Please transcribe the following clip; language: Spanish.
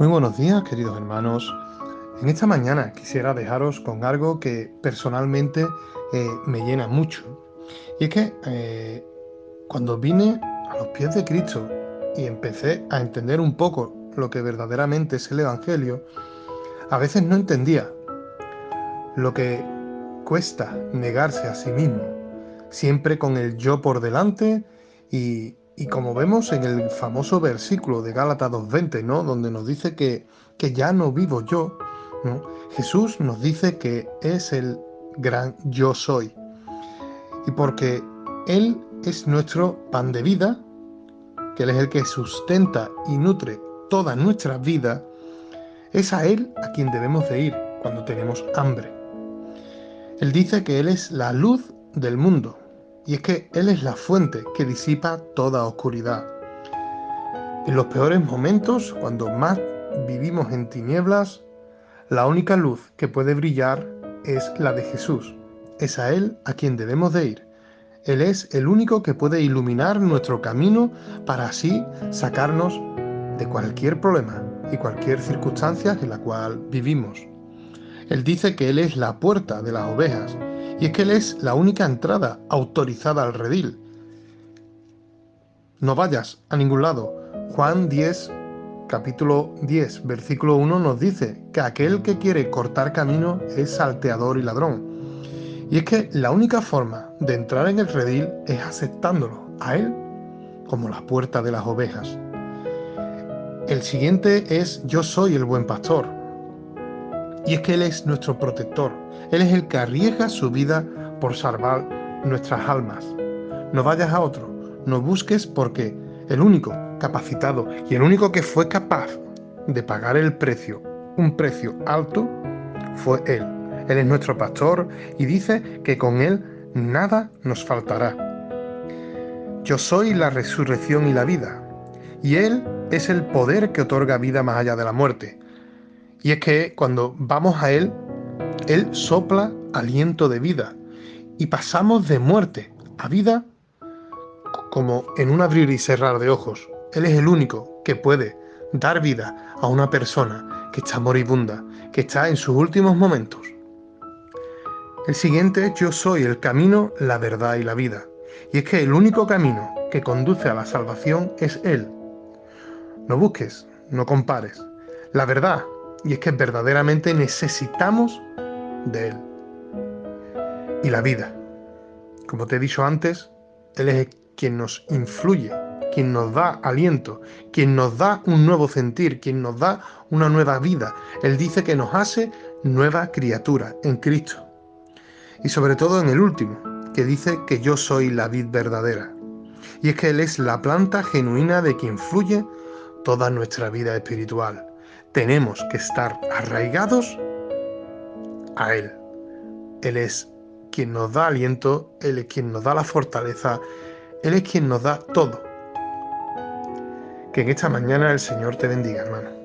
Muy buenos días, queridos hermanos. En esta mañana quisiera dejaros con algo que personalmente eh, me llena mucho. Y es que eh, cuando vine a los pies de Cristo y empecé a entender un poco lo que verdaderamente es el Evangelio, a veces no entendía lo que cuesta negarse a sí mismo, siempre con el yo por delante y, y como vemos en el famoso versículo de Gálatas 2.20, ¿no? Donde nos dice que, que ya no vivo yo. Jesús nos dice que es el gran yo soy. Y porque Él es nuestro pan de vida, que Él es el que sustenta y nutre toda nuestra vida, es a Él a quien debemos de ir cuando tenemos hambre. Él dice que Él es la luz del mundo, y es que Él es la fuente que disipa toda oscuridad. En los peores momentos, cuando más vivimos en tinieblas, la única luz que puede brillar es la de Jesús. Es a Él a quien debemos de ir. Él es el único que puede iluminar nuestro camino para así sacarnos de cualquier problema y cualquier circunstancia en la cual vivimos. Él dice que Él es la puerta de las ovejas y es que Él es la única entrada autorizada al redil. No vayas a ningún lado. Juan 10, capítulo 10, versículo 1 nos dice que aquel que quiere cortar camino es salteador y ladrón. Y es que la única forma de entrar en el redil es aceptándolo a Él como la puerta de las ovejas. El siguiente es Yo soy el buen pastor. Y es que Él es nuestro protector. Él es el que arriesga su vida por salvar nuestras almas. No vayas a otro, no busques porque el único capacitado y el único que fue capaz de pagar el precio, un precio alto, fue Él. Él es nuestro pastor y dice que con Él nada nos faltará. Yo soy la resurrección y la vida, y Él es el poder que otorga vida más allá de la muerte. Y es que cuando vamos a Él, Él sopla aliento de vida y pasamos de muerte a vida como en un abrir y cerrar de ojos. Él es el único que puede dar vida a una persona que está moribunda, que está en sus últimos momentos. El siguiente es yo soy el camino, la verdad y la vida. Y es que el único camino que conduce a la salvación es Él. No busques, no compares. La verdad y es que verdaderamente necesitamos de Él. Y la vida. Como te he dicho antes, Él es quien nos influye, quien nos da aliento, quien nos da un nuevo sentir, quien nos da una nueva vida. Él dice que nos hace nueva criatura en Cristo. Y sobre todo en el último, que dice que yo soy la vid verdadera. Y es que Él es la planta genuina de quien fluye toda nuestra vida espiritual tenemos que estar arraigados a Él. Él es quien nos da aliento, Él es quien nos da la fortaleza, Él es quien nos da todo. Que en esta mañana el Señor te bendiga, hermano.